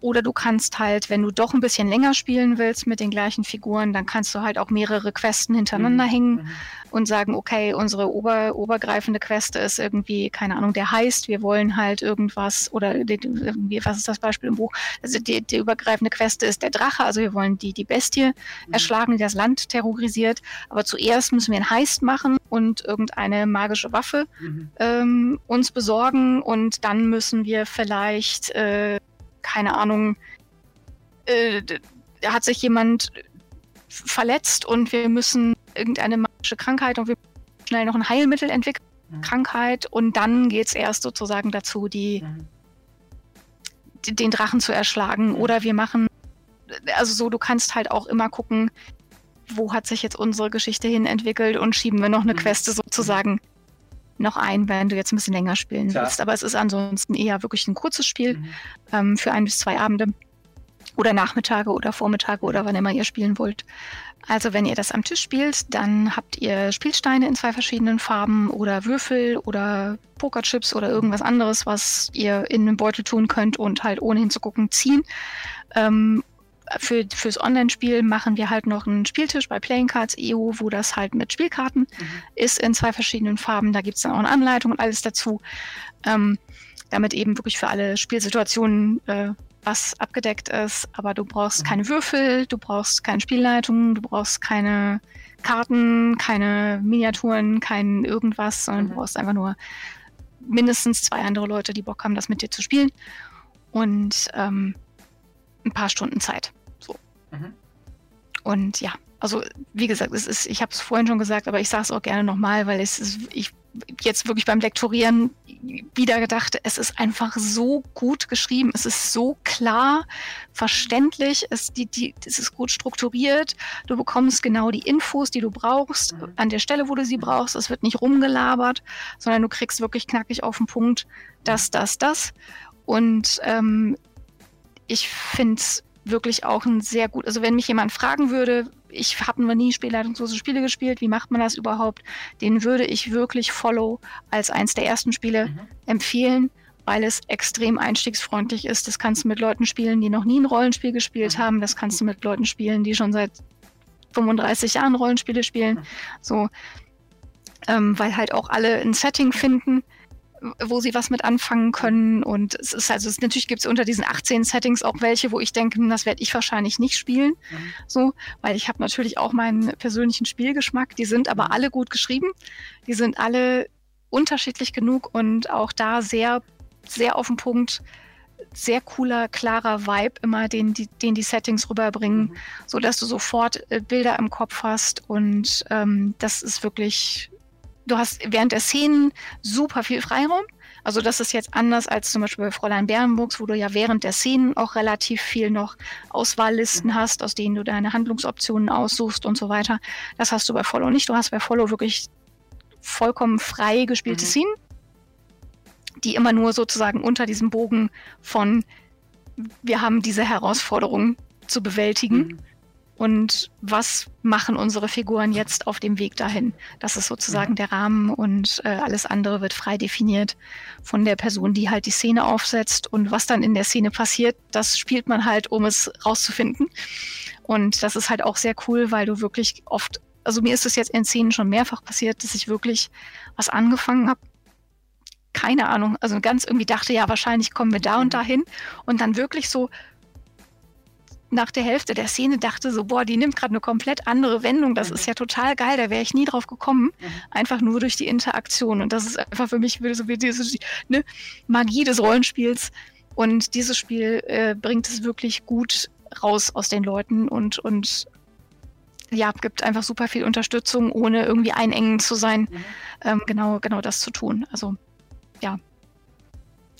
Oder du kannst halt, wenn du doch ein bisschen länger spielen willst mit den gleichen Figuren, dann kannst du halt auch mehrere Questen hintereinander mhm. hängen mhm. und sagen, okay, unsere ober, obergreifende Queste ist irgendwie, keine Ahnung, der heißt, wir wollen halt irgendwas oder irgendwie, was ist das Beispiel im Buch? Also die, die übergreifende Queste ist der Drache, also wir wollen die, die Bestie mhm. erschlagen, die das Land terrorisiert. Aber zuerst müssen wir einen Heist machen und irgendeine magische Waffe mhm. ähm, uns besorgen und dann müssen wir vielleicht äh, keine Ahnung, äh, hat sich jemand verletzt und wir müssen irgendeine magische Krankheit und wir müssen schnell noch ein Heilmittel entwickeln, mhm. Krankheit und dann geht es erst sozusagen dazu, die, mhm. die, den Drachen zu erschlagen. Mhm. Oder wir machen, also so, du kannst halt auch immer gucken, wo hat sich jetzt unsere Geschichte hin entwickelt und schieben wir noch eine mhm. Queste sozusagen noch ein, wenn du jetzt ein bisschen länger spielen Klar. willst. Aber es ist ansonsten eher wirklich ein kurzes Spiel mhm. ähm, für ein bis zwei Abende oder Nachmittage oder Vormittage oder wann immer ihr spielen wollt. Also wenn ihr das am Tisch spielt, dann habt ihr Spielsteine in zwei verschiedenen Farben oder Würfel oder Pokerchips oder irgendwas anderes, was ihr in den Beutel tun könnt und halt ohne hinzugucken ziehen. Ähm, für, fürs Online-Spiel machen wir halt noch einen Spieltisch bei Playing Cards EU, wo das halt mit Spielkarten mhm. ist in zwei verschiedenen Farben. Da gibt es dann auch eine Anleitung und alles dazu. Ähm, damit eben wirklich für alle Spielsituationen äh, was abgedeckt ist. Aber du brauchst mhm. keine Würfel, du brauchst keine Spielleitung, du brauchst keine Karten, keine Miniaturen, kein irgendwas, sondern mhm. du brauchst einfach nur mindestens zwei andere Leute, die Bock haben, das mit dir zu spielen. Und ähm, ein paar Stunden Zeit. Mhm. Und ja, also wie gesagt, es ist, ich habe es vorhin schon gesagt, aber ich sage es auch gerne nochmal, weil es ist, ich jetzt wirklich beim Lektorieren wieder gedacht, es ist einfach so gut geschrieben, es ist so klar, verständlich, es, die, die, es ist gut strukturiert, du bekommst genau die Infos, die du brauchst, mhm. an der Stelle, wo du sie brauchst, es wird nicht rumgelabert, sondern du kriegst wirklich knackig auf den Punkt, das, das, das. Und ähm, ich finde es wirklich auch ein sehr gut, also wenn mich jemand fragen würde, ich habe noch nie spielleitungslose Spiele gespielt, wie macht man das überhaupt, den würde ich wirklich Follow als eins der ersten Spiele mhm. empfehlen, weil es extrem einstiegsfreundlich ist. Das kannst du mit Leuten spielen, die noch nie ein Rollenspiel gespielt mhm. haben, das kannst du mit Leuten spielen, die schon seit 35 Jahren Rollenspiele spielen, mhm. so, ähm, weil halt auch alle ein Setting finden, wo sie was mit anfangen können. Und es ist also, es, natürlich gibt es unter diesen 18 Settings auch welche, wo ich denke, hm, das werde ich wahrscheinlich nicht spielen. Mhm. So, weil ich habe natürlich auch meinen persönlichen Spielgeschmack. Die sind aber mhm. alle gut geschrieben. Die sind alle unterschiedlich genug und auch da sehr, sehr auf den Punkt. Sehr cooler, klarer Vibe immer, den die, den die Settings rüberbringen, mhm. so dass du sofort äh, Bilder im Kopf hast und ähm, das ist wirklich du hast während der Szenen super viel Freiraum. Also das ist jetzt anders als zum Beispiel bei Fräulein Bernburgs, wo du ja während der Szenen auch relativ viel noch Auswahllisten hast, aus denen du deine Handlungsoptionen aussuchst und so weiter. Das hast du bei Follow nicht. Du hast bei Follow wirklich vollkommen frei gespielte mhm. Szenen, die immer nur sozusagen unter diesem Bogen von wir haben diese Herausforderung zu bewältigen. Mhm. Und was machen unsere Figuren jetzt auf dem Weg dahin? Das ist sozusagen mhm. der Rahmen und äh, alles andere wird frei definiert von der Person, die halt die Szene aufsetzt. Und was dann in der Szene passiert, das spielt man halt, um es rauszufinden. Und das ist halt auch sehr cool, weil du wirklich oft, also mir ist es jetzt in Szenen schon mehrfach passiert, dass ich wirklich was angefangen habe keine Ahnung, also ganz irgendwie dachte, ja, wahrscheinlich kommen wir da und mhm. dahin und dann wirklich so nach der Hälfte der Szene dachte so, boah, die nimmt gerade eine komplett andere Wendung. Das mhm. ist ja total geil, da wäre ich nie drauf gekommen. Mhm. Einfach nur durch die Interaktion. Und das ist einfach für mich so wie diese ne, Magie des Rollenspiels. Und dieses Spiel äh, bringt es wirklich gut raus aus den Leuten und, und ja, gibt einfach super viel Unterstützung, ohne irgendwie einengend zu sein, mhm. ähm, genau, genau das zu tun. Also ja.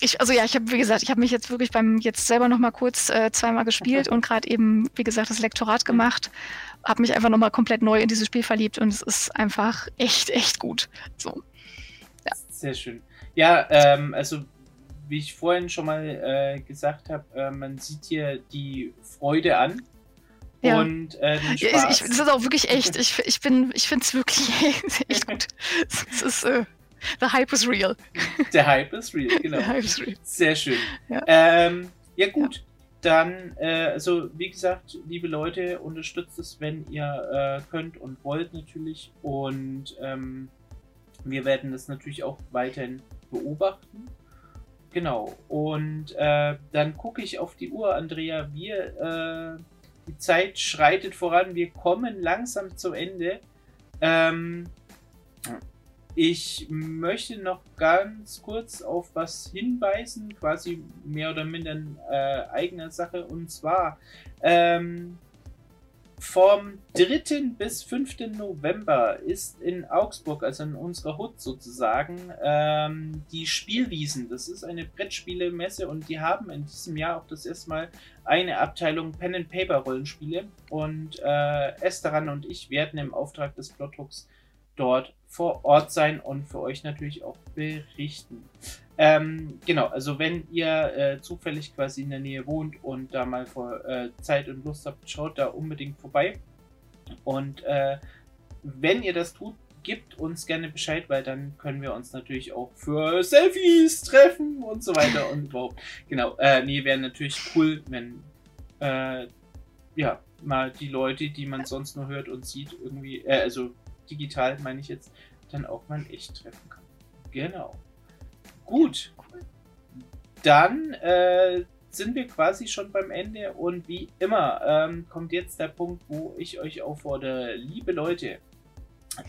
Ich, also ja, ich habe, wie gesagt, ich habe mich jetzt wirklich beim jetzt selber noch mal kurz äh, zweimal gespielt und gerade eben, wie gesagt, das Lektorat gemacht, habe mich einfach noch mal komplett neu in dieses Spiel verliebt und es ist einfach echt, echt gut. So. Ja. Sehr schön. Ja, ähm, also wie ich vorhin schon mal äh, gesagt habe, äh, man sieht hier die Freude an. Ja. Und äh. Ja, ich, das ist auch wirklich echt. Ich, ich, ich finde es wirklich echt gut. Es ist, äh, The Hype is real. Der Hype ist real, genau. Der Hype is real. Sehr schön. Ja, ähm, ja gut. Ja. Dann, äh, also wie gesagt, liebe Leute, unterstützt es, wenn ihr äh, könnt und wollt natürlich. Und ähm, wir werden das natürlich auch weiterhin beobachten. Genau. Und äh, dann gucke ich auf die Uhr, Andrea. Wir, äh, die Zeit schreitet voran. Wir kommen langsam zum Ende. Ähm, ich möchte noch ganz kurz auf was hinweisen, quasi mehr oder minder in äh, eigener Sache. Und zwar ähm, vom 3. bis 5. November ist in Augsburg, also in unserer Hut sozusagen, ähm, die Spielwiesen. Das ist eine Brettspielemesse und die haben in diesem Jahr auch das erste Mal eine Abteilung Pen and Paper Rollenspiele. Und äh, Esteran und ich werden im Auftrag des Plothooks dort vor Ort sein und für euch natürlich auch berichten. Ähm, genau, also wenn ihr äh, zufällig quasi in der Nähe wohnt und da mal vor äh, Zeit und Lust habt, schaut da unbedingt vorbei. Und äh, wenn ihr das tut, gebt uns gerne Bescheid, weil dann können wir uns natürlich auch für Selfies treffen und so weiter und überhaupt. Genau, äh, nee, wäre natürlich cool, wenn äh, ja mal die Leute, die man sonst nur hört und sieht, irgendwie, äh, also digital meine ich jetzt, dann auch mal echt treffen kann. Genau. Gut. Dann äh, sind wir quasi schon beim Ende und wie immer ähm, kommt jetzt der Punkt, wo ich euch auffordere, liebe Leute,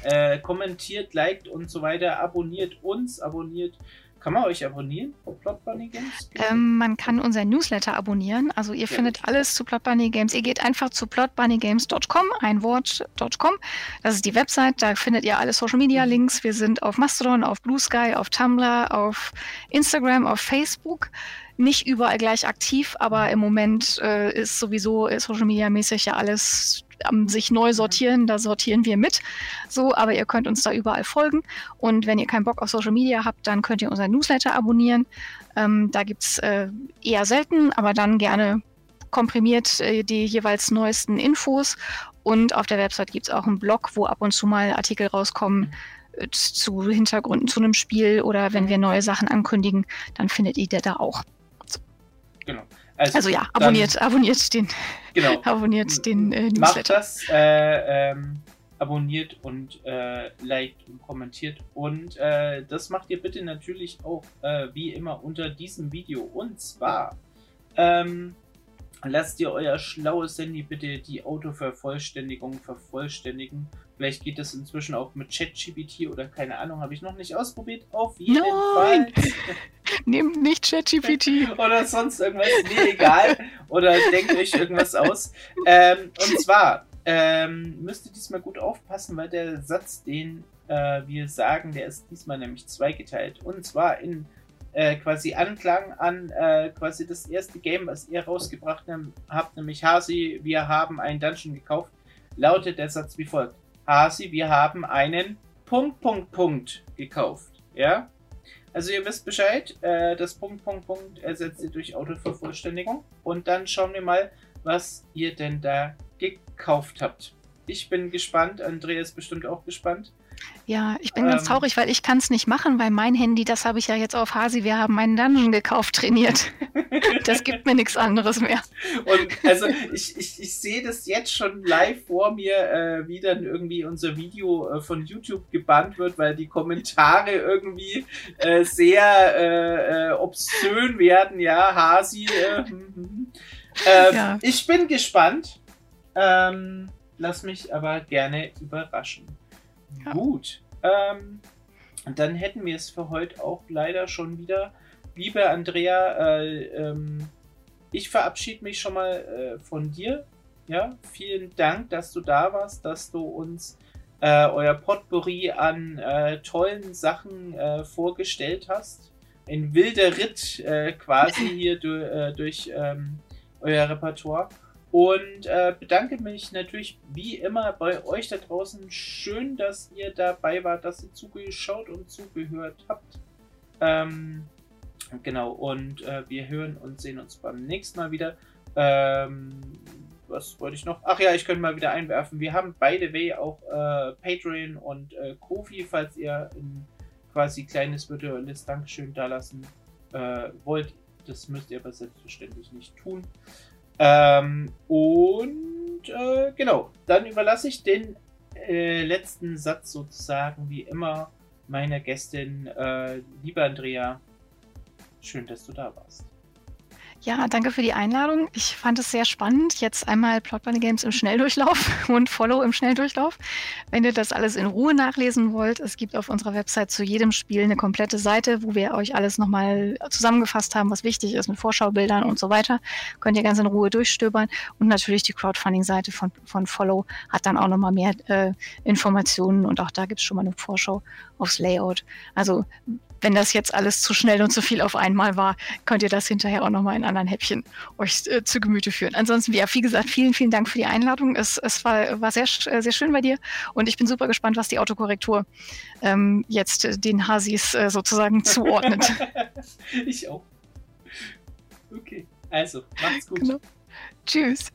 äh, kommentiert, liked und so weiter, abonniert uns, abonniert kann man euch abonnieren Plot Bunny Games? Ähm, man kann unseren Newsletter abonnieren. Also ihr ja, findet alles zu Plot Bunny Games. Ihr geht einfach zu plotbunnygames.com, ein Wort.com. Das ist die Website. Da findet ihr alle Social Media. Links. Wir sind auf Mastodon, auf Blue Sky, auf Tumblr, auf Instagram, auf Facebook nicht überall gleich aktiv, aber im Moment äh, ist sowieso Social Media mäßig ja alles am sich neu sortieren, da sortieren wir mit. So, aber ihr könnt uns da überall folgen. Und wenn ihr keinen Bock auf Social Media habt, dann könnt ihr unseren Newsletter abonnieren. Ähm, da gibt es äh, eher selten, aber dann gerne komprimiert äh, die jeweils neuesten Infos. Und auf der Website gibt es auch einen Blog, wo ab und zu mal Artikel rauskommen äh, zu Hintergründen zu einem Spiel oder wenn wir neue Sachen ankündigen, dann findet ihr da auch. So. Genau. Also, also ja, abonniert, dann, abonniert den, genau, abonniert den äh, Newsletter. Macht das, äh, ähm, abonniert und äh, liked und kommentiert. Und äh, das macht ihr bitte natürlich auch äh, wie immer unter diesem Video. Und zwar ähm, lasst ihr euer schlaues Handy bitte die Autovervollständigung vervollständigen. Vielleicht geht das inzwischen auch mit ChatGPT oder keine Ahnung, habe ich noch nicht ausprobiert. Auf jeden Nein. Fall. Nehmt nicht ChatGPT. oder sonst irgendwas. Nee, egal. Oder denkt euch irgendwas aus. Ähm, und zwar ähm, müsst ihr diesmal gut aufpassen, weil der Satz, den äh, wir sagen, der ist diesmal nämlich zweigeteilt. Und zwar in äh, quasi Anklang an äh, quasi das erste Game, was ihr rausgebracht habt, nämlich Hasi, wir haben einen Dungeon gekauft, lautet der Satz wie folgt. Hasi, wir haben einen Punkt, Punkt, Punkt gekauft. Ja? Also ihr wisst Bescheid, äh, das Punkt, Punkt, Punkt ersetzt ihr durch Autovervollständigung. Und dann schauen wir mal, was ihr denn da gekauft habt. Ich bin gespannt, Andrea ist bestimmt auch gespannt. Ja, ich bin ähm, ganz traurig, weil ich kann es nicht machen, weil mein Handy, das habe ich ja jetzt auf Hasi, wir haben einen Dungeon gekauft, trainiert. das gibt mir nichts anderes mehr. Und also ich, ich, ich sehe das jetzt schon live vor mir, äh, wie dann irgendwie unser Video äh, von YouTube gebannt wird, weil die Kommentare irgendwie äh, sehr äh, äh, obszön werden. Ja, Hasi. Äh, hm, hm, hm. Ähm, ja. Ich bin gespannt. Ähm, lass mich aber gerne überraschen. Ja. Gut. Ähm, dann hätten wir es für heute auch leider schon wieder. Liebe Andrea, äh, ähm, ich verabschiede mich schon mal äh, von dir. Ja, vielen Dank, dass du da warst, dass du uns äh, euer Potpourri an äh, tollen Sachen äh, vorgestellt hast. Ein wilder Ritt äh, quasi hier du, durch ähm, euer Repertoire. Und äh, bedanke mich natürlich wie immer bei euch da draußen. Schön, dass ihr dabei wart, dass ihr zugeschaut und zugehört habt. Ähm, genau, und äh, wir hören und sehen uns beim nächsten Mal wieder. Ähm, was wollte ich noch? Ach ja, ich könnte mal wieder einwerfen. Wir haben beide way auch äh, Patreon und äh, Kofi, falls ihr ein quasi kleines virtuelles Dankeschön dalassen äh, wollt. Das müsst ihr aber selbstverständlich nicht tun. Ähm, und äh, genau, dann überlasse ich den äh, letzten Satz sozusagen wie immer meiner Gästin, äh, liebe Andrea. Schön, dass du da warst. Ja, danke für die Einladung. Ich fand es sehr spannend. Jetzt einmal Plot Bunny Games im Schnelldurchlauf und Follow im Schnelldurchlauf. Wenn ihr das alles in Ruhe nachlesen wollt, es gibt auf unserer Website zu jedem Spiel eine komplette Seite, wo wir euch alles nochmal zusammengefasst haben, was wichtig ist mit Vorschaubildern und so weiter. Könnt ihr ganz in Ruhe durchstöbern. Und natürlich die Crowdfunding-Seite von, von Follow hat dann auch nochmal mehr äh, Informationen und auch da gibt es schon mal eine Vorschau aufs Layout. Also wenn das jetzt alles zu schnell und zu viel auf einmal war, könnt ihr das hinterher auch nochmal in anderen Häppchen euch äh, zu Gemüte führen. Ansonsten, ja, wie gesagt, vielen, vielen Dank für die Einladung. Es, es war, war sehr, äh, sehr schön bei dir und ich bin super gespannt, was die Autokorrektur ähm, jetzt den Hasis äh, sozusagen zuordnet. ich auch. Okay, also, macht's gut. Genau. Tschüss.